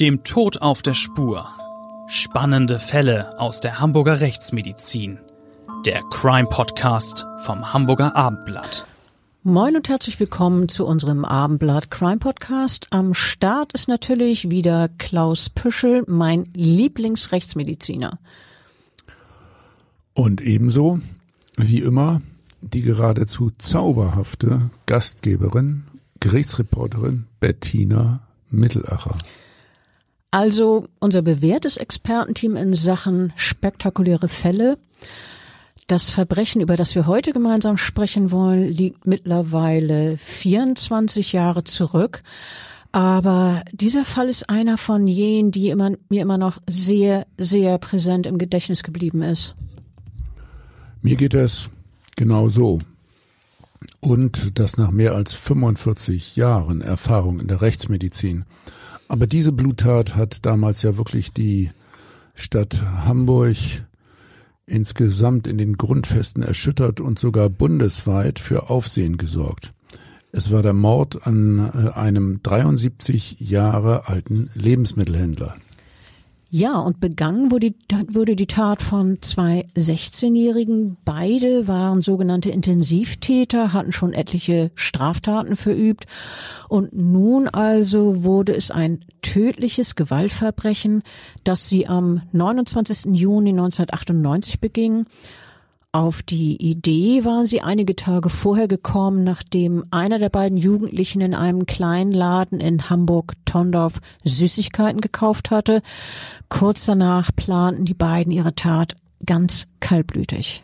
Dem Tod auf der Spur. Spannende Fälle aus der Hamburger Rechtsmedizin. Der Crime Podcast vom Hamburger Abendblatt. Moin und herzlich willkommen zu unserem Abendblatt Crime Podcast. Am Start ist natürlich wieder Klaus Püschel, mein Lieblingsrechtsmediziner. Und ebenso, wie immer, die geradezu zauberhafte Gastgeberin, Gerichtsreporterin Bettina Mittelacher. Also unser bewährtes Expertenteam in Sachen spektakuläre Fälle. Das Verbrechen, über das wir heute gemeinsam sprechen wollen, liegt mittlerweile 24 Jahre zurück. Aber dieser Fall ist einer von jenen, die immer, mir immer noch sehr, sehr präsent im Gedächtnis geblieben ist. Mir geht es genau so. Und das nach mehr als 45 Jahren Erfahrung in der Rechtsmedizin. Aber diese Bluttat hat damals ja wirklich die Stadt Hamburg insgesamt in den Grundfesten erschüttert und sogar bundesweit für Aufsehen gesorgt. Es war der Mord an äh, einem 73 Jahre alten Lebensmittelhändler. Ja, und begangen wurde, wurde die Tat von zwei 16-Jährigen. Beide waren sogenannte Intensivtäter, hatten schon etliche Straftaten verübt. Und nun also wurde es ein tödliches Gewaltverbrechen, das sie am 29. Juni 1998 beging. Auf die Idee waren sie einige Tage vorher gekommen, nachdem einer der beiden Jugendlichen in einem kleinen Laden in Hamburg-Tondorf Süßigkeiten gekauft hatte. Kurz danach planten die beiden ihre Tat ganz kaltblütig.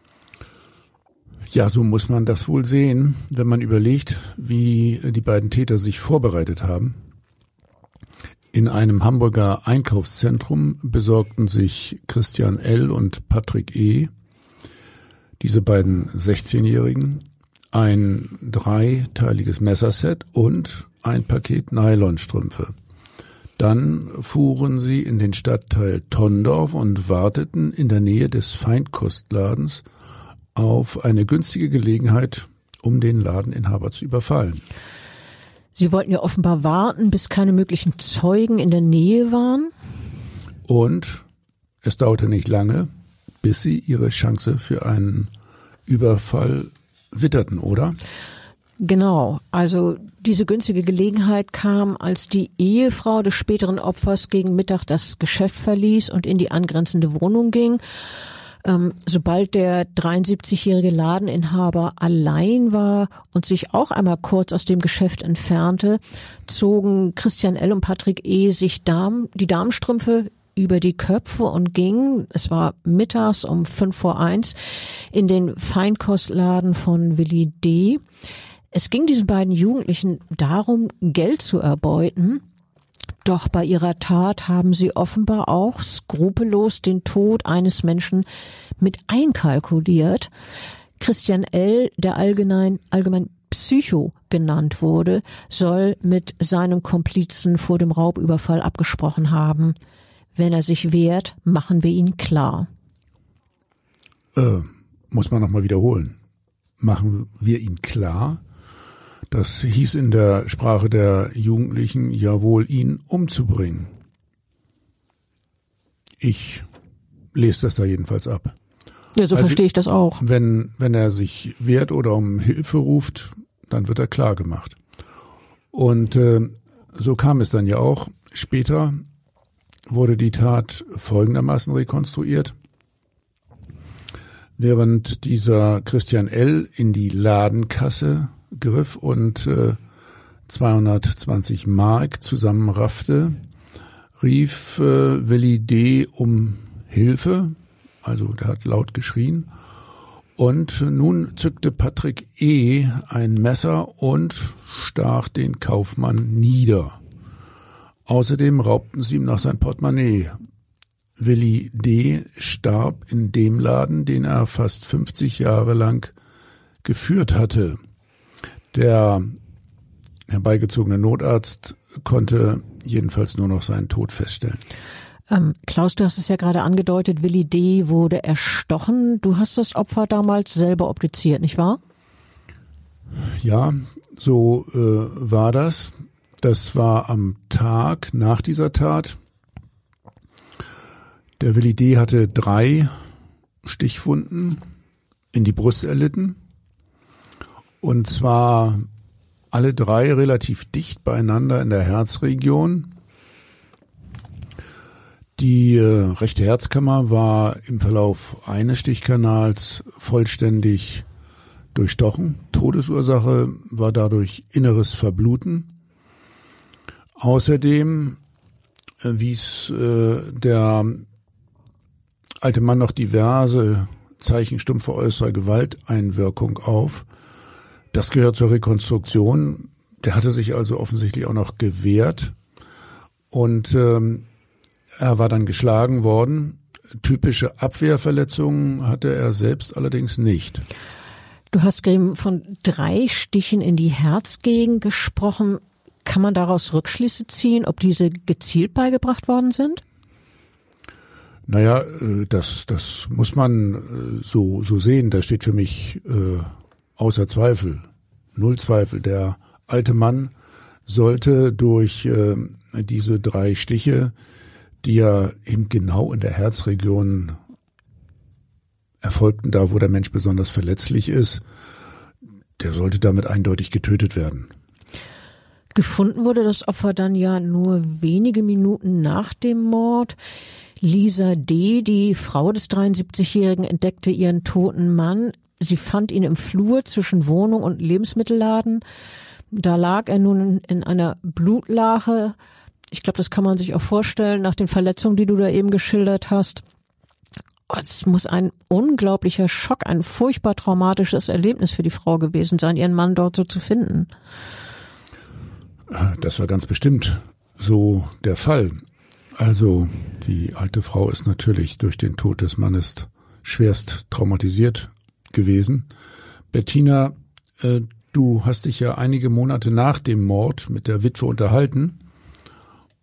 Ja, so muss man das wohl sehen, wenn man überlegt, wie die beiden Täter sich vorbereitet haben. In einem Hamburger Einkaufszentrum besorgten sich Christian L. und Patrick E diese beiden 16-Jährigen ein dreiteiliges Messerset und ein Paket Nylonstrümpfe. Dann fuhren sie in den Stadtteil Tondorf und warteten in der Nähe des Feindkostladens auf eine günstige Gelegenheit, um den Ladeninhaber zu überfallen. Sie wollten ja offenbar warten, bis keine möglichen Zeugen in der Nähe waren. Und es dauerte nicht lange, bis sie ihre Chance für einen Überfall witterten, oder? Genau, also diese günstige Gelegenheit kam, als die Ehefrau des späteren Opfers gegen Mittag das Geschäft verließ und in die angrenzende Wohnung ging. Ähm, sobald der 73-jährige Ladeninhaber allein war und sich auch einmal kurz aus dem Geschäft entfernte, zogen Christian L. und Patrick E. sich Darm, die Darmstrümpfe über die Köpfe und ging, es war mittags um fünf vor eins, in den Feinkostladen von Willi D. Es ging diesen beiden Jugendlichen darum, Geld zu erbeuten. Doch bei ihrer Tat haben sie offenbar auch skrupellos den Tod eines Menschen mit einkalkuliert. Christian L., der allgemein, allgemein Psycho genannt wurde, soll mit seinem Komplizen vor dem Raubüberfall abgesprochen haben. Wenn er sich wehrt, machen wir ihn klar. Äh, muss man nochmal wiederholen. Machen wir ihn klar? Das hieß in der Sprache der Jugendlichen ja wohl, ihn umzubringen. Ich lese das da jedenfalls ab. Ja, so also, verstehe ich das auch. Wenn, wenn er sich wehrt oder um Hilfe ruft, dann wird er klar gemacht. Und äh, so kam es dann ja auch. Später wurde die Tat folgendermaßen rekonstruiert. Während dieser Christian L. in die Ladenkasse griff und äh, 220 Mark zusammenraffte, rief äh, Willi D. um Hilfe, also der hat laut geschrien, und nun zückte Patrick E. ein Messer und stach den Kaufmann nieder. Außerdem raubten sie ihm noch sein Portemonnaie. Willi D. starb in dem Laden, den er fast 50 Jahre lang geführt hatte. Der herbeigezogene Notarzt konnte jedenfalls nur noch seinen Tod feststellen. Ähm, Klaus, du hast es ja gerade angedeutet, Willi D. wurde erstochen. Du hast das Opfer damals selber obduziert, nicht wahr? Ja, so äh, war das. Das war am Tag nach dieser Tat. Der Willi D. hatte drei Stichwunden in die Brust erlitten. Und zwar alle drei relativ dicht beieinander in der Herzregion. Die äh, rechte Herzkammer war im Verlauf eines Stichkanals vollständig durchstochen. Todesursache war dadurch inneres Verbluten. Außerdem äh, wies äh, der alte Mann noch diverse Zeichen stumpfer äußerer Gewalteinwirkung auf. Das gehört zur Rekonstruktion. Der hatte sich also offensichtlich auch noch gewehrt und ähm, er war dann geschlagen worden. Typische Abwehrverletzungen hatte er selbst allerdings nicht. Du hast Grim von drei Stichen in die Herzgegend gesprochen. Kann man daraus Rückschlüsse ziehen, ob diese gezielt beigebracht worden sind? Naja, äh, das, das muss man äh, so, so sehen. Das steht für mich äh, außer Zweifel, null Zweifel. Der alte Mann sollte durch äh, diese drei Stiche, die ja eben genau in der Herzregion erfolgten, da wo der Mensch besonders verletzlich ist, der sollte damit eindeutig getötet werden. Gefunden wurde das Opfer dann ja nur wenige Minuten nach dem Mord. Lisa D., die Frau des 73-Jährigen, entdeckte ihren toten Mann. Sie fand ihn im Flur zwischen Wohnung und Lebensmittelladen. Da lag er nun in einer Blutlache. Ich glaube, das kann man sich auch vorstellen nach den Verletzungen, die du da eben geschildert hast. Es muss ein unglaublicher Schock, ein furchtbar traumatisches Erlebnis für die Frau gewesen sein, ihren Mann dort so zu finden. Das war ganz bestimmt so der Fall. Also die alte Frau ist natürlich durch den Tod des Mannes schwerst traumatisiert gewesen. Bettina, äh, du hast dich ja einige Monate nach dem Mord mit der Witwe unterhalten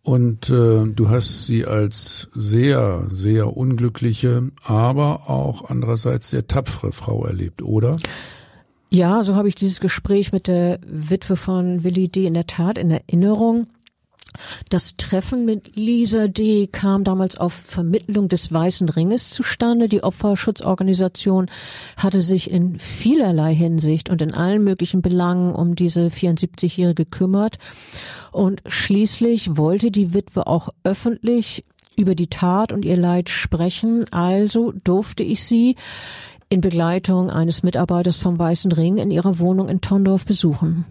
und äh, du hast sie als sehr, sehr unglückliche, aber auch andererseits sehr tapfere Frau erlebt, oder? Ja, so habe ich dieses Gespräch mit der Witwe von Willi D. in der Tat in Erinnerung. Das Treffen mit Lisa D. kam damals auf Vermittlung des Weißen Ringes zustande. Die Opferschutzorganisation hatte sich in vielerlei Hinsicht und in allen möglichen Belangen um diese 74-Jährige gekümmert. Und schließlich wollte die Witwe auch öffentlich über die Tat und ihr Leid sprechen. Also durfte ich sie in Begleitung eines Mitarbeiters vom Weißen Ring in ihrer Wohnung in Tondorf besuchen.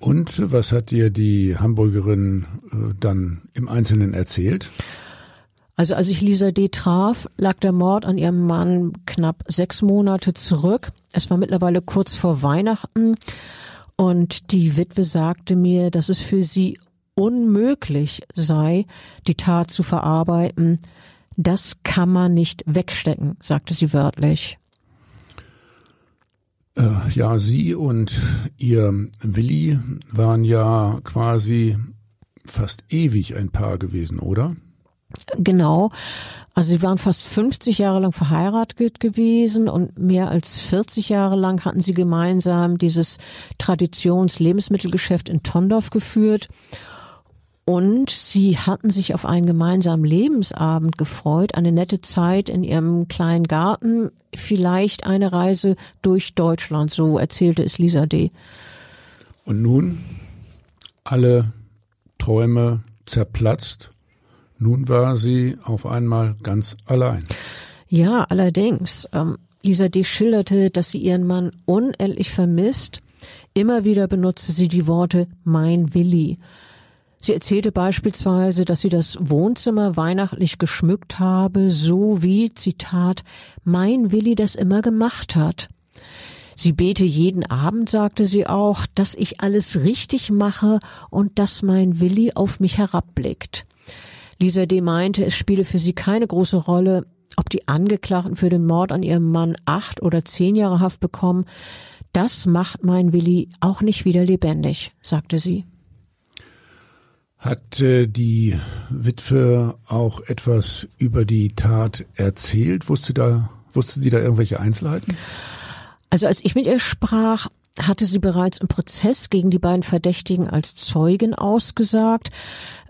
Und was hat dir die Hamburgerin äh, dann im Einzelnen erzählt? Also als ich Lisa D. traf, lag der Mord an ihrem Mann knapp sechs Monate zurück. Es war mittlerweile kurz vor Weihnachten und die Witwe sagte mir, dass es für sie unmöglich sei, die Tat zu verarbeiten. Das kann man nicht wegstecken, sagte sie wörtlich. Äh, ja, Sie und Ihr Willi waren ja quasi fast ewig ein Paar gewesen, oder? Genau. Also sie waren fast 50 Jahre lang verheiratet gewesen und mehr als 40 Jahre lang hatten sie gemeinsam dieses Traditions-Lebensmittelgeschäft in Tondorf geführt. Und sie hatten sich auf einen gemeinsamen Lebensabend gefreut, eine nette Zeit in ihrem kleinen Garten, vielleicht eine Reise durch Deutschland, so erzählte es Lisa D. Und nun alle Träume zerplatzt. Nun war sie auf einmal ganz allein. Ja, allerdings. Ähm, Lisa D. schilderte, dass sie ihren Mann unendlich vermisst. Immer wieder benutzte sie die Worte mein Willi. Sie erzählte beispielsweise, dass sie das Wohnzimmer weihnachtlich geschmückt habe, so wie, Zitat, mein Willi das immer gemacht hat. Sie bete jeden Abend, sagte sie auch, dass ich alles richtig mache und dass mein Willi auf mich herabblickt. Lisa D. meinte, es spiele für sie keine große Rolle, ob die Angeklagten für den Mord an ihrem Mann acht oder zehn Jahre Haft bekommen. Das macht mein Willi auch nicht wieder lebendig, sagte sie. Hat äh, die Witwe auch etwas über die Tat erzählt? Wusste da, wusste sie da irgendwelche Einzelheiten? Also als ich mit ihr sprach, hatte sie bereits im Prozess gegen die beiden Verdächtigen als Zeugen ausgesagt.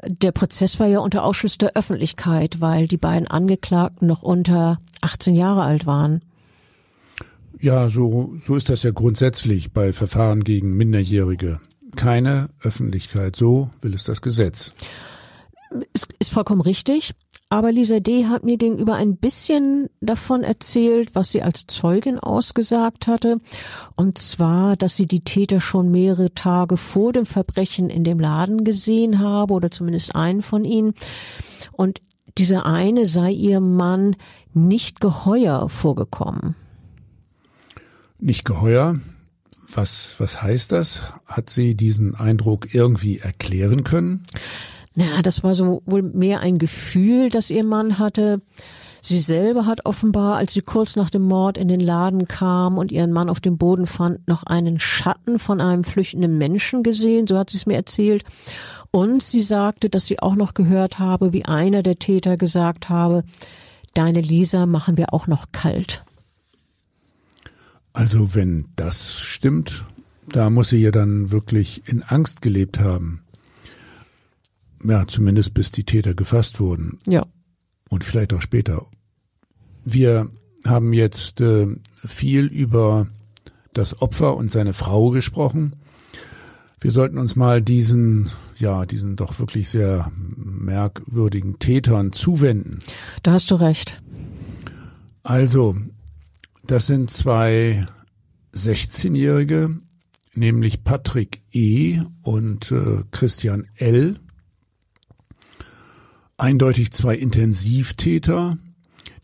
Der Prozess war ja unter Ausschluss der Öffentlichkeit, weil die beiden Angeklagten noch unter 18 Jahre alt waren. Ja, so, so ist das ja grundsätzlich bei Verfahren gegen Minderjährige. Keine Öffentlichkeit, so will es das Gesetz. Ist, ist vollkommen richtig. Aber Lisa D. hat mir gegenüber ein bisschen davon erzählt, was sie als Zeugin ausgesagt hatte. Und zwar, dass sie die Täter schon mehrere Tage vor dem Verbrechen in dem Laden gesehen habe oder zumindest einen von ihnen. Und dieser eine sei ihrem Mann nicht geheuer vorgekommen. Nicht geheuer? Was, was heißt das? Hat sie diesen Eindruck irgendwie erklären können? Na, das war so wohl mehr ein Gefühl, das ihr Mann hatte. Sie selber hat offenbar, als sie kurz nach dem Mord in den Laden kam und ihren Mann auf dem Boden fand, noch einen Schatten von einem flüchtenden Menschen gesehen, so hat sie es mir erzählt. Und sie sagte, dass sie auch noch gehört habe, wie einer der Täter gesagt habe, deine Lisa machen wir auch noch kalt. Also wenn das stimmt, da muss sie ja dann wirklich in Angst gelebt haben. Ja, zumindest bis die Täter gefasst wurden. Ja. Und vielleicht auch später. Wir haben jetzt äh, viel über das Opfer und seine Frau gesprochen. Wir sollten uns mal diesen, ja, diesen doch wirklich sehr merkwürdigen Tätern zuwenden. Da hast du recht. Also, das sind zwei 16-Jährige, nämlich Patrick E. und äh, Christian L eindeutig zwei Intensivtäter,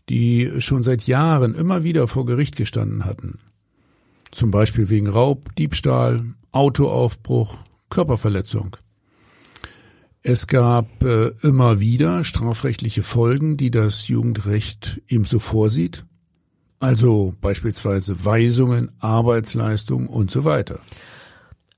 die schon seit Jahren immer wieder vor Gericht gestanden hatten. Zum Beispiel wegen Raub, Diebstahl, Autoaufbruch, Körperverletzung. Es gab äh, immer wieder strafrechtliche Folgen, die das Jugendrecht ebenso vorsieht. Also beispielsweise Weisungen, Arbeitsleistung und so weiter.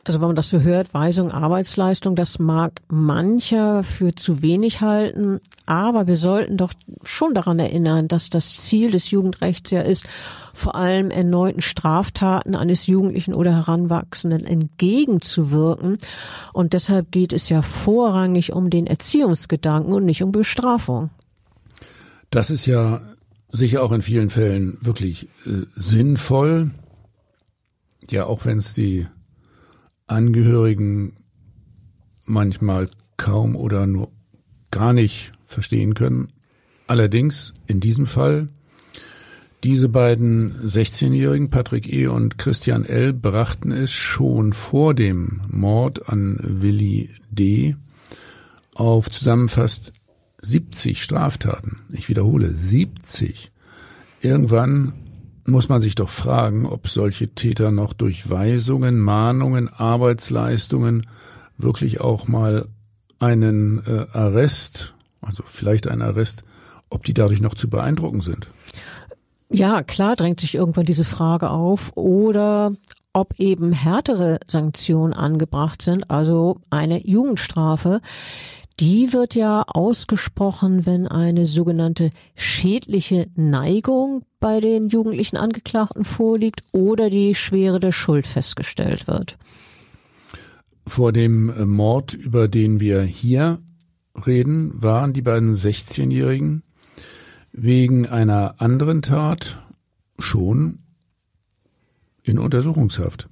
Also wenn man das so hört, Weisung, Arbeitsleistung, das mag mancher für zu wenig halten, aber wir sollten doch schon daran erinnern, dass das Ziel des Jugendrechts ja ist, vor allem erneuten Straftaten eines Jugendlichen oder Heranwachsenden entgegenzuwirken. Und deshalb geht es ja vorrangig um den Erziehungsgedanken und nicht um Bestrafung. Das ist ja sicher auch in vielen Fällen wirklich äh, sinnvoll. Ja, auch wenn es die Angehörigen manchmal kaum oder nur gar nicht verstehen können. Allerdings in diesem Fall diese beiden 16-Jährigen, Patrick E. und Christian L., brachten es schon vor dem Mord an Willi D. auf zusammen fast 70 Straftaten. Ich wiederhole, 70. Irgendwann muss man sich doch fragen, ob solche Täter noch durch Weisungen, Mahnungen, Arbeitsleistungen wirklich auch mal einen äh, Arrest, also vielleicht einen Arrest, ob die dadurch noch zu beeindrucken sind. Ja, klar drängt sich irgendwann diese Frage auf oder ob eben härtere Sanktionen angebracht sind, also eine Jugendstrafe. Die wird ja ausgesprochen, wenn eine sogenannte schädliche Neigung bei den jugendlichen Angeklagten vorliegt oder die Schwere der Schuld festgestellt wird. Vor dem äh, Mord, über den wir hier reden, waren die beiden 16-Jährigen wegen einer anderen Tat schon in Untersuchungshaft.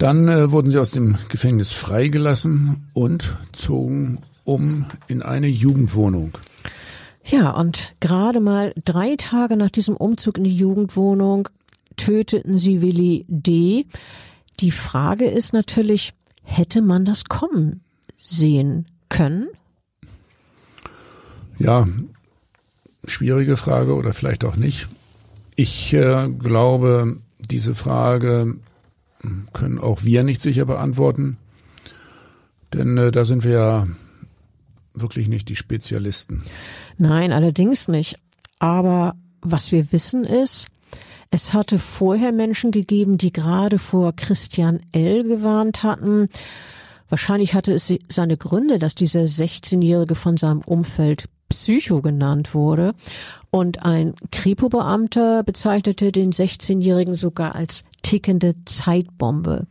Dann äh, wurden sie aus dem Gefängnis freigelassen und zogen um in eine Jugendwohnung. Ja, und gerade mal drei Tage nach diesem Umzug in die Jugendwohnung töteten sie Willi D. Die Frage ist natürlich, hätte man das kommen sehen können? Ja, schwierige Frage oder vielleicht auch nicht. Ich äh, glaube, diese Frage können auch wir nicht sicher beantworten, denn äh, da sind wir ja wirklich nicht die Spezialisten. Nein, allerdings nicht. Aber was wir wissen ist, es hatte vorher Menschen gegeben, die gerade vor Christian L. gewarnt hatten. Wahrscheinlich hatte es seine Gründe, dass dieser 16-Jährige von seinem Umfeld Psycho genannt wurde. Und ein Kripo-Beamter bezeichnete den 16-Jährigen sogar als tickende Zeitbombe.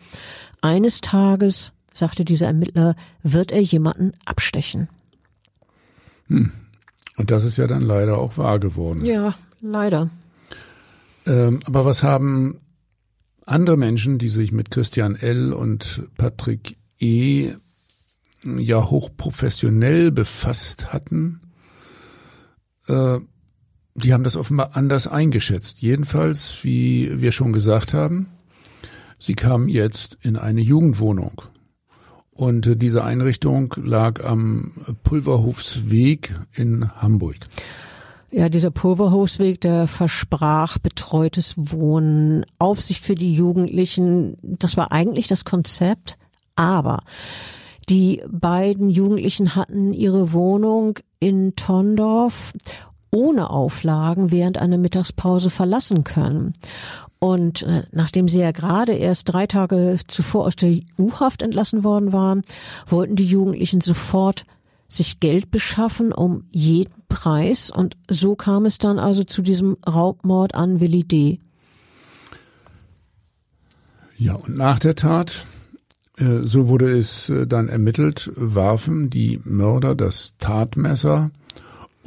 Eines Tages, sagte dieser Ermittler, wird er jemanden abstechen. Hm. Und das ist ja dann leider auch wahr geworden. Ja, leider. Ähm, aber was haben andere Menschen, die sich mit Christian L. und Patrick E. ja hochprofessionell befasst hatten, äh, die haben das offenbar anders eingeschätzt. Jedenfalls, wie wir schon gesagt haben, sie kamen jetzt in eine Jugendwohnung. Und äh, diese Einrichtung lag am Pulverhofsweg in Hamburg. Ja, dieser Pulverhofsweg, der versprach betreutes Wohnen, Aufsicht für die Jugendlichen. Das war eigentlich das Konzept. Aber die beiden Jugendlichen hatten ihre Wohnung in Tondorf ohne Auflagen während einer Mittagspause verlassen können. Und äh, nachdem sie ja gerade erst drei Tage zuvor aus der U-Haft entlassen worden waren, wollten die Jugendlichen sofort sich Geld beschaffen um jeden Preis. Und so kam es dann also zu diesem Raubmord an Willi D. Ja, und nach der Tat, äh, so wurde es äh, dann ermittelt, warfen die Mörder das Tatmesser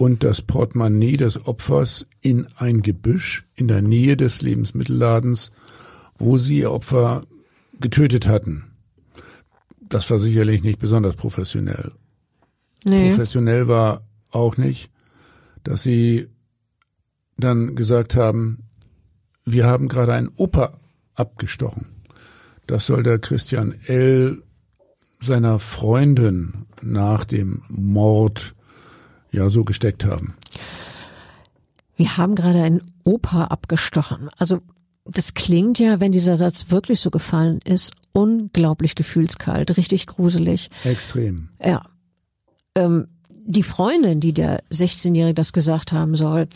und das Portemonnaie des Opfers in ein Gebüsch in der Nähe des Lebensmittelladens, wo sie ihr Opfer getötet hatten. Das war sicherlich nicht besonders professionell. Nee. Professionell war auch nicht, dass sie dann gesagt haben, wir haben gerade einen Opa abgestochen. Das soll der Christian L. seiner Freundin nach dem Mord ja so gesteckt haben. Wir haben gerade einen Opa abgestochen. Also das klingt ja, wenn dieser Satz wirklich so gefallen ist, unglaublich gefühlskalt, richtig gruselig. Extrem. Ja. Ähm, die Freundin, die der 16-Jährige das gesagt haben soll,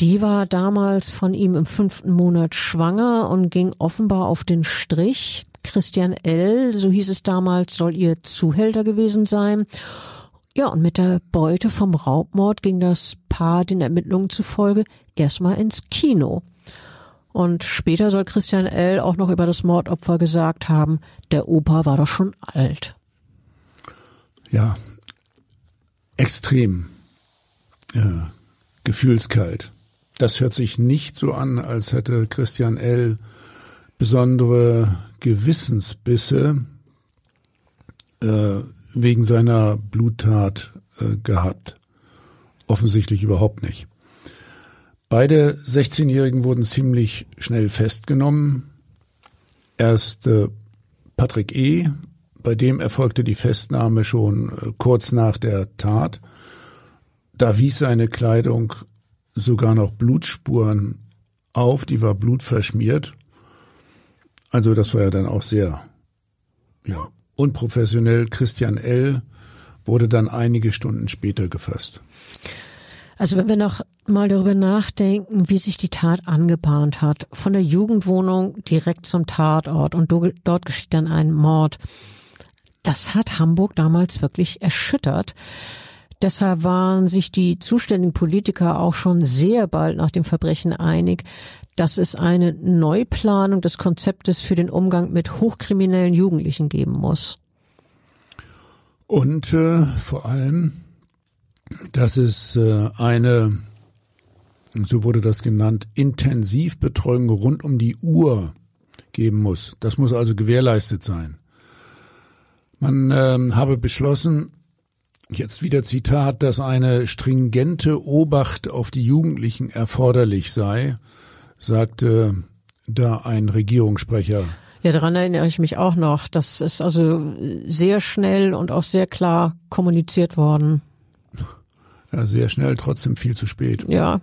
die war damals von ihm im fünften Monat schwanger und ging offenbar auf den Strich. Christian L., so hieß es damals, soll ihr Zuhälter gewesen sein. Ja, und mit der Beute vom Raubmord ging das Paar den Ermittlungen zufolge erstmal ins Kino. Und später soll Christian L. auch noch über das Mordopfer gesagt haben, der Opa war doch schon alt. Ja, extrem äh, gefühlskalt. Das hört sich nicht so an, als hätte Christian L. besondere Gewissensbisse äh, wegen seiner Bluttat äh, gehabt. Offensichtlich überhaupt nicht. Beide 16-Jährigen wurden ziemlich schnell festgenommen. Erst äh, Patrick E., bei dem erfolgte die Festnahme schon äh, kurz nach der Tat. Da wies seine Kleidung sogar noch Blutspuren auf, die war blutverschmiert. Also das war ja dann auch sehr ja, unprofessionell. Christian L. wurde dann einige Stunden später gefasst. Also wenn wir noch mal darüber nachdenken, wie sich die Tat angebahnt hat, von der Jugendwohnung direkt zum Tatort und dort geschieht dann ein Mord das hat Hamburg damals wirklich erschüttert. Deshalb waren sich die zuständigen Politiker auch schon sehr bald nach dem Verbrechen einig, dass es eine Neuplanung des Konzeptes für den Umgang mit hochkriminellen Jugendlichen geben muss. Und äh, vor allem, dass es äh, eine, so wurde das genannt, Intensivbetreuung rund um die Uhr geben muss. Das muss also gewährleistet sein. Man äh, habe beschlossen, jetzt wieder Zitat, dass eine stringente Obacht auf die Jugendlichen erforderlich sei, sagte da ein Regierungssprecher. Ja, daran erinnere ich mich auch noch. Das ist also sehr schnell und auch sehr klar kommuniziert worden. Ja, sehr schnell, trotzdem viel zu spät. Ja.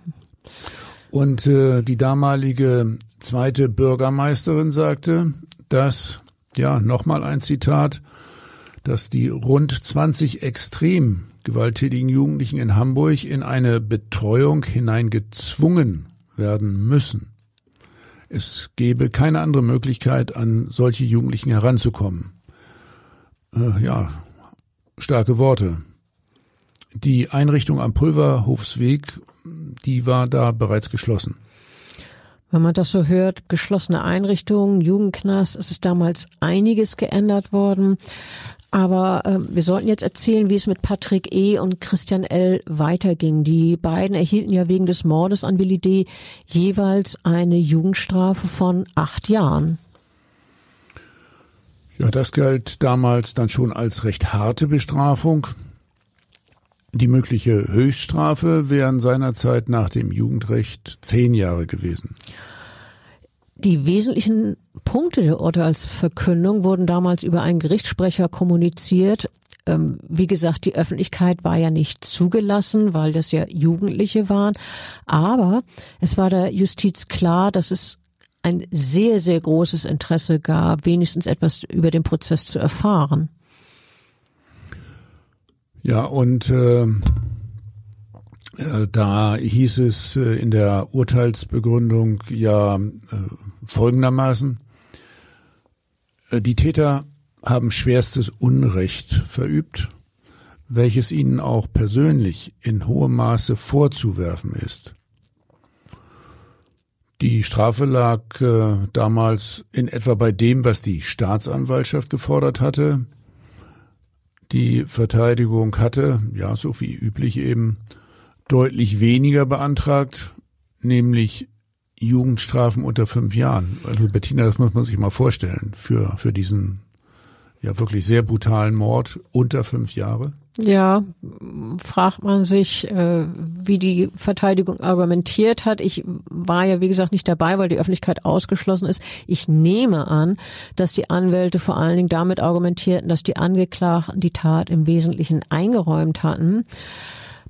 Und äh, die damalige zweite Bürgermeisterin sagte, dass, ja, nochmal ein Zitat, dass die rund 20 extrem gewalttätigen Jugendlichen in Hamburg in eine Betreuung hineingezwungen werden müssen. Es gäbe keine andere Möglichkeit, an solche Jugendlichen heranzukommen. Äh, ja, starke Worte. Die Einrichtung am Pulverhofsweg, die war da bereits geschlossen. Wenn man das so hört, geschlossene Einrichtungen, Jugendknast, es ist damals einiges geändert worden. Aber äh, wir sollten jetzt erzählen, wie es mit Patrick E. und Christian L. weiterging. Die beiden erhielten ja wegen des Mordes an Willi D. jeweils eine Jugendstrafe von acht Jahren. Ja, das galt damals dann schon als recht harte Bestrafung. Die mögliche Höchststrafe wären seinerzeit nach dem Jugendrecht zehn Jahre gewesen. Die wesentlichen Punkte der Urteilsverkündung wurden damals über einen Gerichtssprecher kommuniziert. Ähm, wie gesagt, die Öffentlichkeit war ja nicht zugelassen, weil das ja Jugendliche waren. Aber es war der Justiz klar, dass es ein sehr, sehr großes Interesse gab, wenigstens etwas über den Prozess zu erfahren. Ja, und äh, äh, da hieß es äh, in der Urteilsbegründung ja äh, folgendermaßen, die Täter haben schwerstes Unrecht verübt, welches ihnen auch persönlich in hohem Maße vorzuwerfen ist. Die Strafe lag äh, damals in etwa bei dem, was die Staatsanwaltschaft gefordert hatte. Die Verteidigung hatte, ja, so wie üblich eben, deutlich weniger beantragt, nämlich Jugendstrafen unter fünf Jahren. Also Bettina, das muss man sich mal vorstellen, für, für diesen ja wirklich sehr brutalen Mord unter fünf Jahre. Ja, fragt man sich, äh, wie die Verteidigung argumentiert hat. Ich war ja, wie gesagt, nicht dabei, weil die Öffentlichkeit ausgeschlossen ist. Ich nehme an, dass die Anwälte vor allen Dingen damit argumentierten, dass die Angeklagten die Tat im Wesentlichen eingeräumt hatten.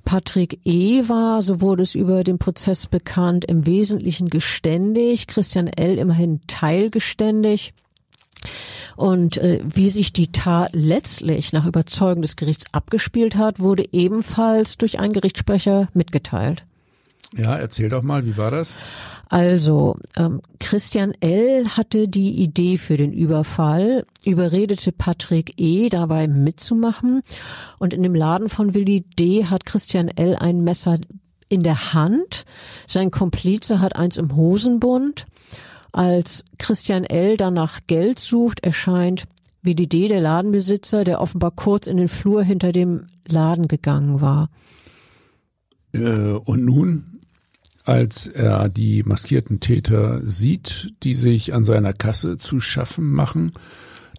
Patrick E. war, so wurde es über den Prozess bekannt, im Wesentlichen geständig, Christian L. immerhin teilgeständig. Und äh, wie sich die Tat letztlich nach Überzeugung des Gerichts abgespielt hat, wurde ebenfalls durch einen Gerichtssprecher mitgeteilt. Ja, erzähl doch mal, wie war das? Also, ähm, Christian L. hatte die Idee für den Überfall, überredete Patrick E. dabei mitzumachen und in dem Laden von Willi D. hat Christian L. ein Messer in der Hand, sein Komplize hat eins im Hosenbund. Als Christian L. danach Geld sucht, erscheint Willi D., der Ladenbesitzer, der offenbar kurz in den Flur hinter dem Laden gegangen war. Äh, und nun? Als er die maskierten Täter sieht, die sich an seiner Kasse zu schaffen machen.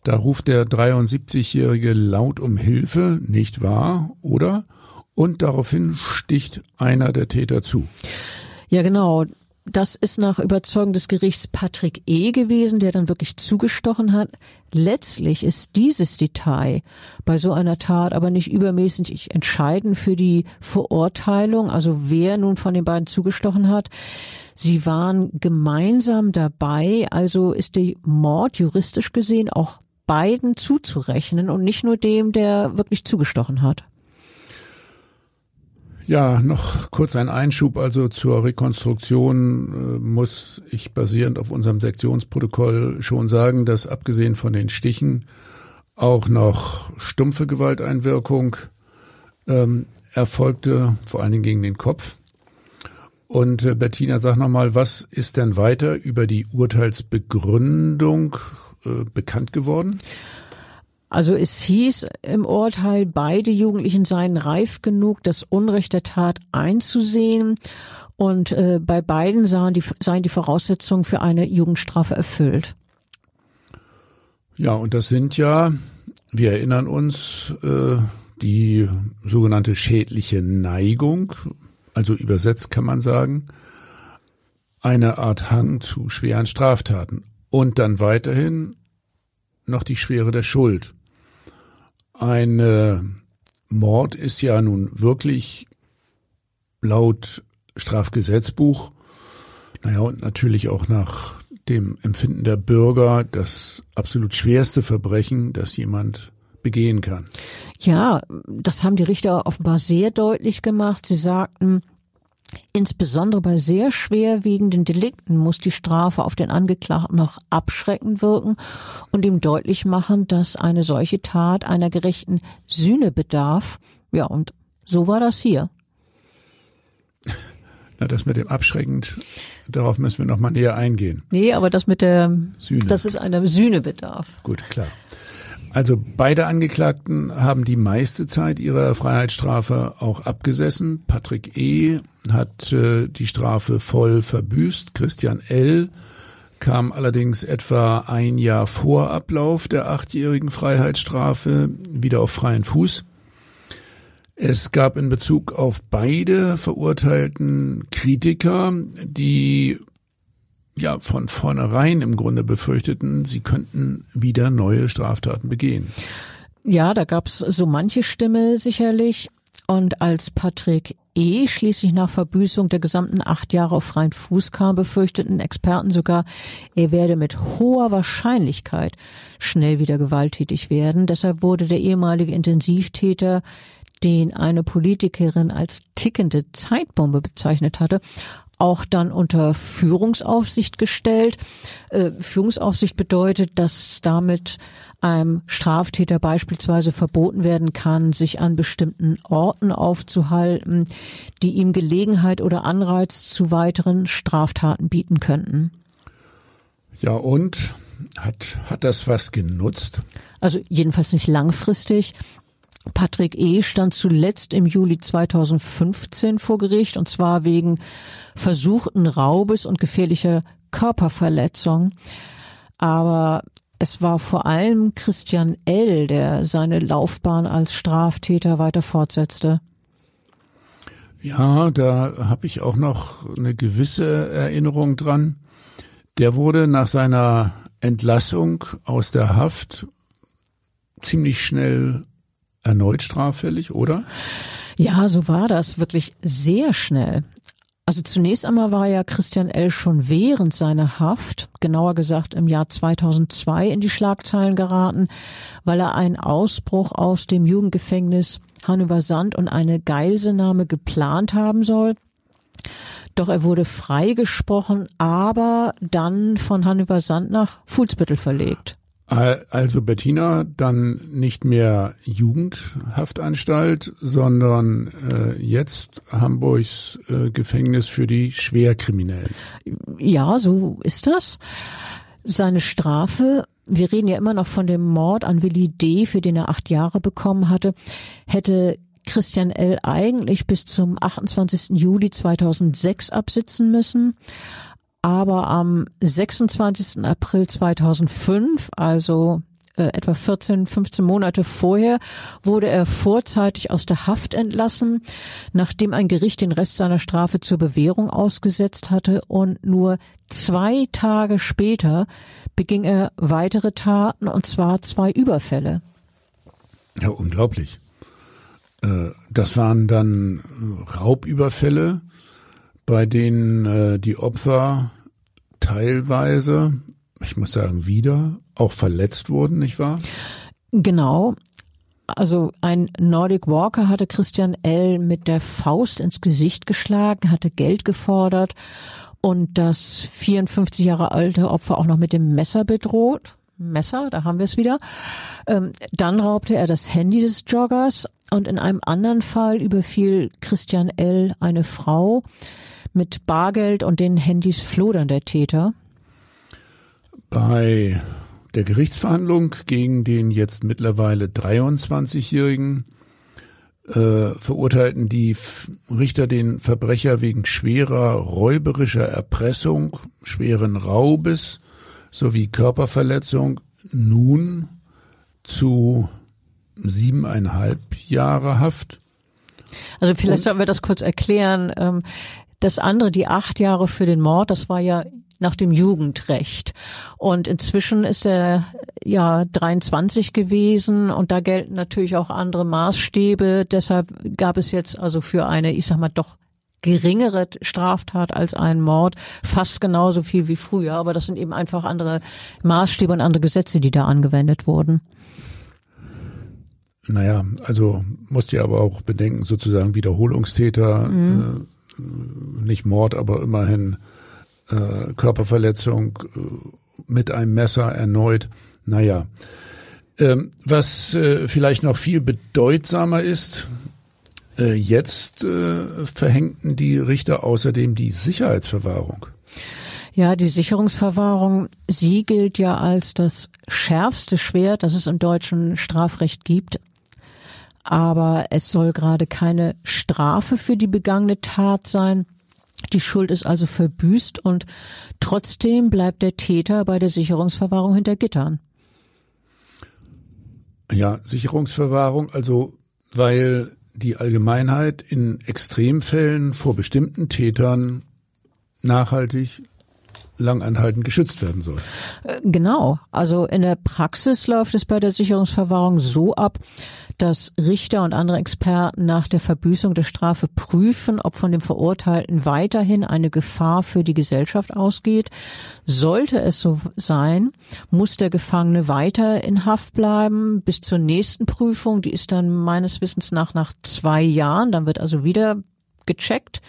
Da ruft der 73-Jährige laut um Hilfe, nicht wahr, oder? Und daraufhin sticht einer der Täter zu. Ja, genau. Das ist nach Überzeugung des Gerichts Patrick E. gewesen, der dann wirklich zugestochen hat. Letztlich ist dieses Detail bei so einer Tat aber nicht übermäßig entscheidend für die Verurteilung, also wer nun von den beiden zugestochen hat. Sie waren gemeinsam dabei, also ist der Mord juristisch gesehen auch beiden zuzurechnen und nicht nur dem, der wirklich zugestochen hat. Ja, noch kurz ein Einschub. Also zur Rekonstruktion äh, muss ich basierend auf unserem Sektionsprotokoll schon sagen, dass abgesehen von den Stichen auch noch stumpfe Gewalteinwirkung ähm, erfolgte, vor allen Dingen gegen den Kopf. Und äh, Bettina, sag nochmal, was ist denn weiter über die Urteilsbegründung äh, bekannt geworden? Also es hieß im Urteil, beide Jugendlichen seien reif genug, das Unrecht der Tat einzusehen. Und äh, bei beiden sahen die, seien die Voraussetzungen für eine Jugendstrafe erfüllt. Ja, und das sind ja, wir erinnern uns, äh, die sogenannte schädliche Neigung, also übersetzt kann man sagen, eine Art Hang zu schweren Straftaten. Und dann weiterhin noch die Schwere der Schuld. Ein äh, Mord ist ja nun wirklich laut Strafgesetzbuch, naja, und natürlich auch nach dem Empfinden der Bürger das absolut schwerste Verbrechen, das jemand begehen kann. Ja, das haben die Richter offenbar sehr deutlich gemacht. Sie sagten, Insbesondere bei sehr schwerwiegenden Delikten muss die Strafe auf den Angeklagten noch abschreckend wirken und ihm deutlich machen, dass eine solche Tat einer gerechten Sühne bedarf. Ja, und so war das hier. Na, das mit dem abschreckend, darauf müssen wir noch mal näher eingehen. Nee, aber das mit der Sühne. das ist einer Sühne bedarf. Gut, klar. Also beide Angeklagten haben die meiste Zeit ihrer Freiheitsstrafe auch abgesessen. Patrick E. hat äh, die Strafe voll verbüßt. Christian L. kam allerdings etwa ein Jahr vor Ablauf der achtjährigen Freiheitsstrafe wieder auf freien Fuß. Es gab in Bezug auf beide Verurteilten Kritiker, die ja von vornherein im Grunde befürchteten, sie könnten wieder neue Straftaten begehen. Ja, da gab's so manche Stimme sicherlich. Und als Patrick E. schließlich nach Verbüßung der gesamten acht Jahre auf freien Fuß kam, befürchteten Experten sogar, er werde mit hoher Wahrscheinlichkeit schnell wieder gewalttätig werden. Deshalb wurde der ehemalige Intensivtäter den eine Politikerin als tickende Zeitbombe bezeichnet hatte, auch dann unter Führungsaufsicht gestellt. Äh, Führungsaufsicht bedeutet, dass damit einem Straftäter beispielsweise verboten werden kann, sich an bestimmten Orten aufzuhalten, die ihm Gelegenheit oder Anreiz zu weiteren Straftaten bieten könnten. Ja, und hat, hat das was genutzt? Also jedenfalls nicht langfristig. Patrick E. stand zuletzt im Juli 2015 vor Gericht und zwar wegen versuchten Raubes und gefährlicher Körperverletzung. Aber es war vor allem Christian L., der seine Laufbahn als Straftäter weiter fortsetzte. Ja, da habe ich auch noch eine gewisse Erinnerung dran. Der wurde nach seiner Entlassung aus der Haft ziemlich schnell erneut straffällig, oder? Ja, so war das wirklich sehr schnell. Also zunächst einmal war ja Christian L. schon während seiner Haft, genauer gesagt im Jahr 2002, in die Schlagzeilen geraten, weil er einen Ausbruch aus dem Jugendgefängnis Hannover Sand und eine Geiselnahme geplant haben soll. Doch er wurde freigesprochen, aber dann von Hannover Sand nach Fuhlsbüttel verlegt. Also Bettina, dann nicht mehr Jugendhaftanstalt, sondern äh, jetzt Hamburgs äh, Gefängnis für die Schwerkriminellen. Ja, so ist das. Seine Strafe, wir reden ja immer noch von dem Mord an Willi D., für den er acht Jahre bekommen hatte, hätte Christian L. eigentlich bis zum 28. Juli 2006 absitzen müssen aber am 26. April 2005, also äh, etwa 14, 15 Monate vorher, wurde er vorzeitig aus der Haft entlassen, nachdem ein Gericht den Rest seiner Strafe zur Bewährung ausgesetzt hatte und nur zwei Tage später beging er weitere Taten und zwar zwei Überfälle. Ja, unglaublich. Äh, das waren dann Raubüberfälle, bei denen äh, die Opfer teilweise, ich muss sagen, wieder auch verletzt wurden, nicht wahr? Genau. Also ein Nordic Walker hatte Christian L. mit der Faust ins Gesicht geschlagen, hatte Geld gefordert und das 54 Jahre alte Opfer auch noch mit dem Messer bedroht. Messer, da haben wir es wieder. Ähm, dann raubte er das Handy des Joggers und in einem anderen Fall überfiel Christian L. eine Frau, mit Bargeld und den Handys floh dann der Täter. Bei der Gerichtsverhandlung gegen den jetzt mittlerweile 23-Jährigen äh, verurteilten die Richter den Verbrecher wegen schwerer räuberischer Erpressung, schweren Raubes sowie Körperverletzung nun zu siebeneinhalb Jahre Haft. Also vielleicht sollten wir das kurz erklären. Das andere, die acht Jahre für den Mord, das war ja nach dem Jugendrecht. Und inzwischen ist er ja 23 gewesen und da gelten natürlich auch andere Maßstäbe. Deshalb gab es jetzt also für eine, ich sag mal, doch geringere Straftat als ein Mord fast genauso viel wie früher. Aber das sind eben einfach andere Maßstäbe und andere Gesetze, die da angewendet wurden. Naja, also musst ihr aber auch bedenken, sozusagen Wiederholungstäter, mhm. äh, nicht Mord, aber immerhin äh, Körperverletzung äh, mit einem Messer erneut. Naja. Ähm, was äh, vielleicht noch viel bedeutsamer ist, Äh, jetzt äh, verhängten die Richter außerdem die Sicherheitsverwahrung. Ja, die Sicherungsverwahrung, sie gilt ja als das schärfste Schwert, das es im deutschen Strafrecht gibt. Aber es soll gerade keine Strafe für die begangene Tat sein. Die Schuld ist also verbüßt und trotzdem bleibt der Täter bei der Sicherungsverwahrung hinter Gittern. Ja, Sicherungsverwahrung, also weil die Allgemeinheit in Extremfällen vor bestimmten Tätern nachhaltig langanhaltend geschützt werden soll. Äh, genau. Also in der Praxis läuft es bei der Sicherungsverwahrung so ab, dass Richter und andere Experten nach der Verbüßung der Strafe prüfen, ob von dem Verurteilten weiterhin eine Gefahr für die Gesellschaft ausgeht. Sollte es so sein, muss der Gefangene weiter in Haft bleiben bis zur nächsten Prüfung. Die ist dann meines Wissens nach nach zwei Jahren. Dann wird also wieder gecheckt,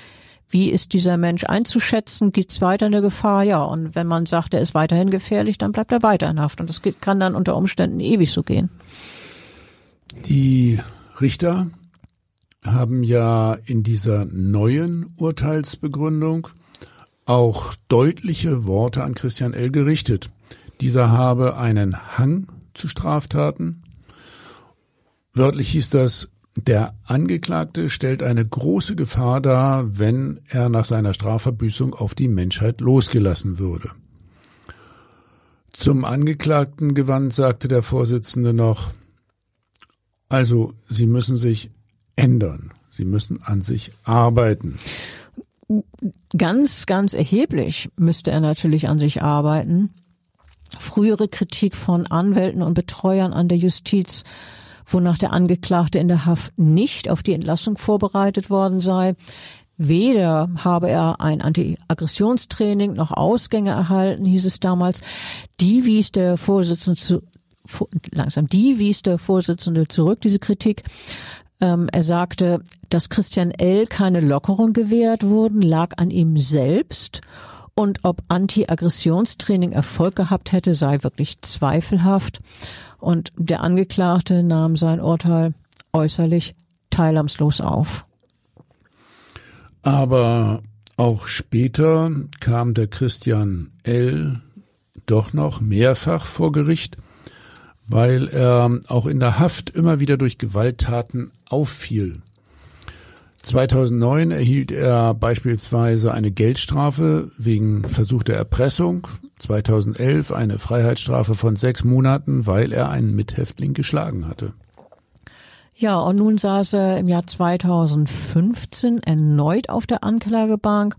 wie ist dieser Mensch einzuschätzen? Gibt es weiter eine Gefahr? Ja, und wenn man sagt, er ist weiterhin gefährlich, dann bleibt er weiter in Haft. Und das kann dann unter Umständen ewig so gehen. Die Richter haben ja in dieser neuen Urteilsbegründung auch deutliche Worte an Christian L. gerichtet. Dieser habe einen Hang zu Straftaten. Wörtlich hieß das, der Angeklagte stellt eine große Gefahr dar, wenn er nach seiner Strafverbüßung auf die Menschheit losgelassen würde. Zum Angeklagten gewandt sagte der Vorsitzende noch, also Sie müssen sich ändern, Sie müssen an sich arbeiten. Ganz, ganz erheblich müsste er natürlich an sich arbeiten. Frühere Kritik von Anwälten und Betreuern an der Justiz wonach der Angeklagte in der Haft nicht auf die Entlassung vorbereitet worden sei. Weder habe er ein Anti-Aggressionstraining noch Ausgänge erhalten, hieß es damals. Die wies der Vorsitzende zu, langsam, die wies der Vorsitzende zurück, diese Kritik. Ähm, er sagte, dass Christian L. keine Lockerung gewährt wurden, lag an ihm selbst. Und ob Anti-Aggressionstraining Erfolg gehabt hätte, sei wirklich zweifelhaft. Und der Angeklagte nahm sein Urteil äußerlich teilnahmslos auf. Aber auch später kam der Christian L. doch noch mehrfach vor Gericht, weil er auch in der Haft immer wieder durch Gewalttaten auffiel. 2009 erhielt er beispielsweise eine Geldstrafe wegen versuchter Erpressung, 2011 eine Freiheitsstrafe von sechs Monaten, weil er einen Mithäftling geschlagen hatte. Ja, und nun saß er im Jahr 2015 erneut auf der Anklagebank,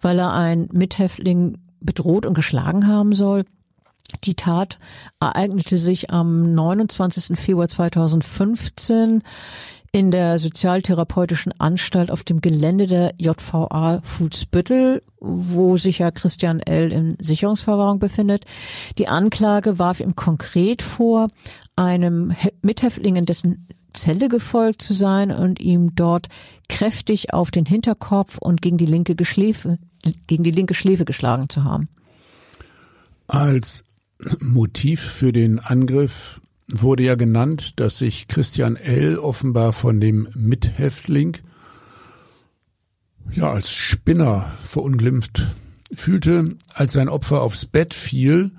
weil er einen Mithäftling bedroht und geschlagen haben soll. Die Tat ereignete sich am 29. Februar 2015 in der sozialtherapeutischen Anstalt auf dem Gelände der JVA Fußbüttel, wo sich ja Christian L. in Sicherungsverwahrung befindet. Die Anklage warf ihm konkret vor, einem Mithäftling in dessen Zelle gefolgt zu sein und ihm dort kräftig auf den Hinterkopf und gegen die linke Schläfe, gegen die linke Schläfe geschlagen zu haben. Als Motiv für den Angriff wurde ja genannt, dass sich Christian L. offenbar von dem Mithäftling ja als Spinner verunglimpft fühlte. Als sein Opfer aufs Bett fiel,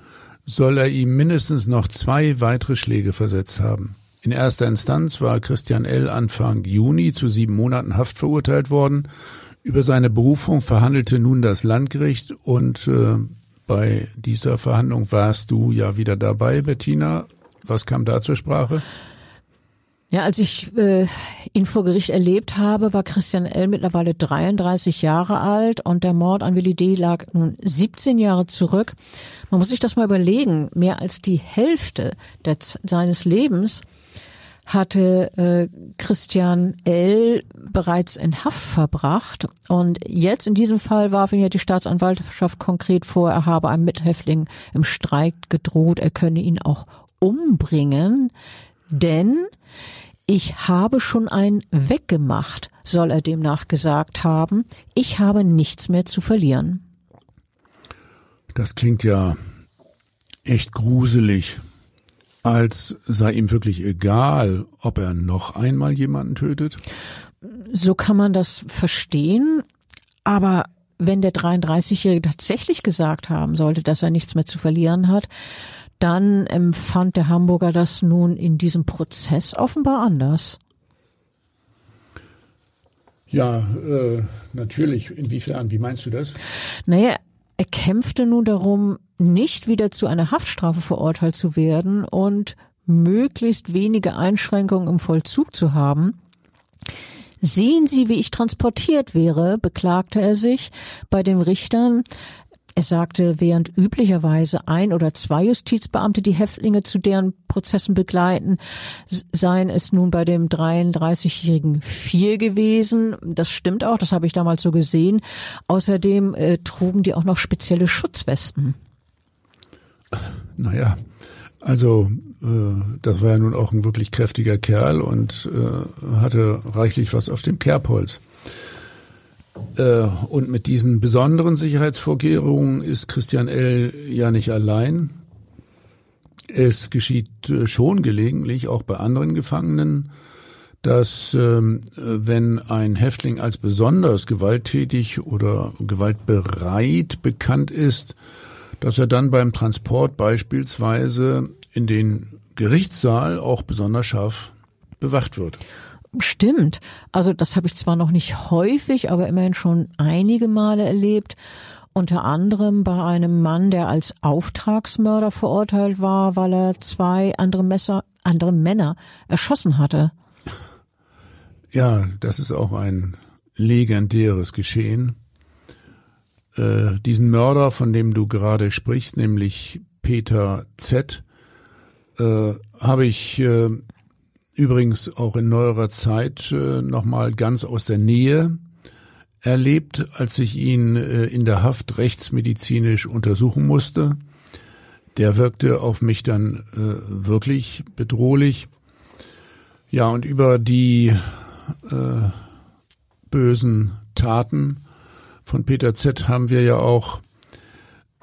soll er ihm mindestens noch zwei weitere Schläge versetzt haben. In erster Instanz war Christian L. Anfang Juni zu sieben Monaten Haft verurteilt worden. Über seine Berufung verhandelte nun das Landgericht und äh, bei dieser Verhandlung warst du ja wieder dabei, Bettina. Was kam da zur Sprache? Ja, als ich äh, ihn vor Gericht erlebt habe, war Christian L. mittlerweile 33 Jahre alt und der Mord an Willi D. lag nun 17 Jahre zurück. Man muss sich das mal überlegen. Mehr als die Hälfte des, seines Lebens hatte äh, Christian L. bereits in Haft verbracht. Und jetzt in diesem Fall warf ihn ja die Staatsanwaltschaft konkret vor, er habe einem Mithäftling im Streik gedroht, er könne ihn auch umbringen, denn ich habe schon einen weggemacht, soll er demnach gesagt haben. Ich habe nichts mehr zu verlieren. Das klingt ja echt gruselig, als sei ihm wirklich egal, ob er noch einmal jemanden tötet. So kann man das verstehen, aber wenn der 33-Jährige tatsächlich gesagt haben sollte, dass er nichts mehr zu verlieren hat, dann empfand der Hamburger das nun in diesem Prozess offenbar anders. Ja, äh, natürlich. Inwiefern? Wie meinst du das? Naja, er kämpfte nun darum, nicht wieder zu einer Haftstrafe verurteilt zu werden und möglichst wenige Einschränkungen im Vollzug zu haben. Sehen Sie, wie ich transportiert wäre, beklagte er sich bei den Richtern. Er sagte, während üblicherweise ein oder zwei Justizbeamte die Häftlinge zu deren Prozessen begleiten, seien es nun bei dem 33-Jährigen vier gewesen. Das stimmt auch, das habe ich damals so gesehen. Außerdem äh, trugen die auch noch spezielle Schutzwesten. Naja, also äh, das war ja nun auch ein wirklich kräftiger Kerl und äh, hatte reichlich was auf dem Kerbholz. Äh, und mit diesen besonderen Sicherheitsvorkehrungen ist Christian L. ja nicht allein. Es geschieht äh, schon gelegentlich, auch bei anderen Gefangenen, dass ähm, wenn ein Häftling als besonders gewalttätig oder gewaltbereit bekannt ist, dass er dann beim Transport beispielsweise in den Gerichtssaal auch besonders scharf bewacht wird. Stimmt. Also das habe ich zwar noch nicht häufig, aber immerhin schon einige Male erlebt. Unter anderem bei einem Mann, der als Auftragsmörder verurteilt war, weil er zwei andere, Messer, andere Männer erschossen hatte. Ja, das ist auch ein legendäres Geschehen. Äh, diesen Mörder, von dem du gerade sprichst, nämlich Peter Z., äh, habe ich äh, übrigens auch in neuerer Zeit äh, nochmal ganz aus der Nähe erlebt, als ich ihn äh, in der Haft rechtsmedizinisch untersuchen musste. Der wirkte auf mich dann äh, wirklich bedrohlich. Ja, und über die äh, bösen Taten von Peter Z haben wir ja auch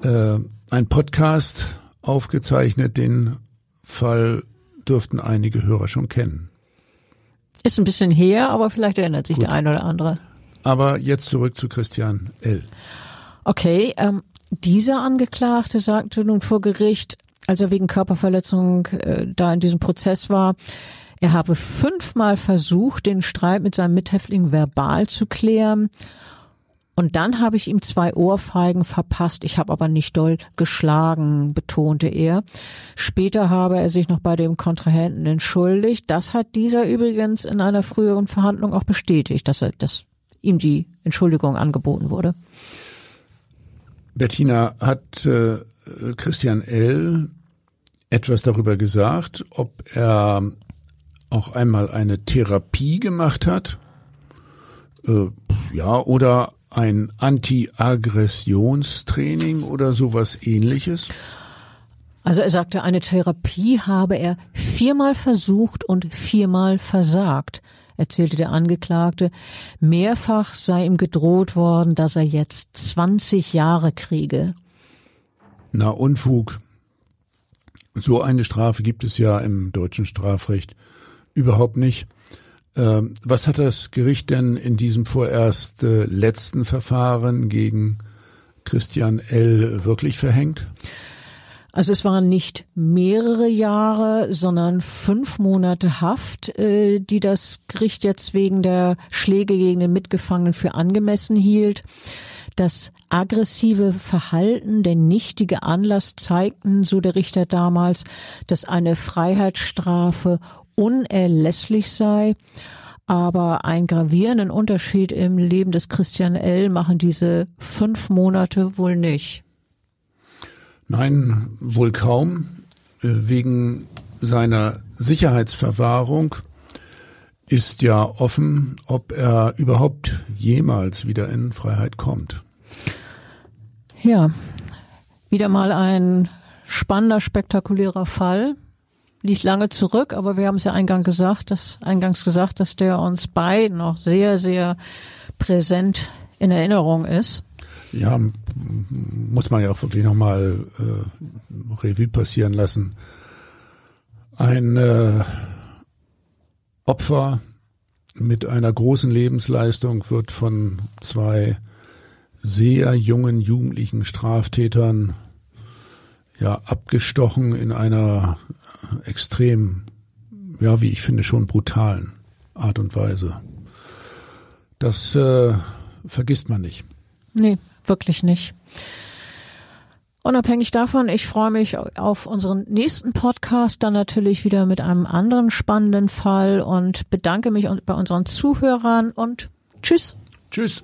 äh, ein Podcast aufgezeichnet, den Fall dürften einige Hörer schon kennen. Ist ein bisschen her, aber vielleicht erinnert sich Gut. der ein oder andere. Aber jetzt zurück zu Christian L. Okay, ähm, dieser Angeklagte sagte nun vor Gericht, als er wegen Körperverletzung äh, da in diesem Prozess war, er habe fünfmal versucht, den Streit mit seinem Mithäftling verbal zu klären und dann habe ich ihm zwei Ohrfeigen verpasst. Ich habe aber nicht doll geschlagen, betonte er. Später habe er sich noch bei dem Kontrahenten entschuldigt. Das hat dieser übrigens in einer früheren Verhandlung auch bestätigt, dass er, dass ihm die Entschuldigung angeboten wurde. Bettina, hat äh, Christian L. etwas darüber gesagt, ob er auch einmal eine Therapie gemacht hat? Äh, ja, oder ein Anti-Aggressionstraining oder sowas ähnliches? Also er sagte, eine Therapie habe er viermal versucht und viermal versagt, erzählte der Angeklagte. Mehrfach sei ihm gedroht worden, dass er jetzt 20 Jahre kriege. Na, Unfug. So eine Strafe gibt es ja im deutschen Strafrecht überhaupt nicht. Ähm, was hat das Gericht denn in diesem vorerst äh, letzten Verfahren gegen Christian L. wirklich verhängt? Also es waren nicht mehrere Jahre, sondern fünf Monate Haft, äh, die das Gericht jetzt wegen der Schläge gegen den Mitgefangenen für angemessen hielt. Das aggressive Verhalten, der nichtige Anlass zeigten, so der Richter damals, dass eine Freiheitsstrafe unerlässlich sei. Aber einen gravierenden Unterschied im Leben des Christian L. machen diese fünf Monate wohl nicht. Nein, wohl kaum. Äh, wegen seiner Sicherheitsverwahrung ist ja offen, ob er überhaupt jemals wieder in Freiheit kommt. Ja, wieder mal ein spannender, spektakulärer Fall liegt lange zurück, aber wir haben es ja eingangs gesagt, dass, eingangs gesagt, dass der uns beiden noch sehr, sehr präsent in Erinnerung ist. Ja, muss man ja auch wirklich nochmal äh, Revue passieren lassen. Ein äh, Opfer mit einer großen Lebensleistung wird von zwei sehr jungen jugendlichen Straftätern ja abgestochen in einer extrem, ja, wie ich finde, schon brutalen Art und Weise. Das äh, vergisst man nicht. Nee, wirklich nicht. Unabhängig davon, ich freue mich auf unseren nächsten Podcast, dann natürlich wieder mit einem anderen spannenden Fall und bedanke mich bei unseren Zuhörern und tschüss. Tschüss.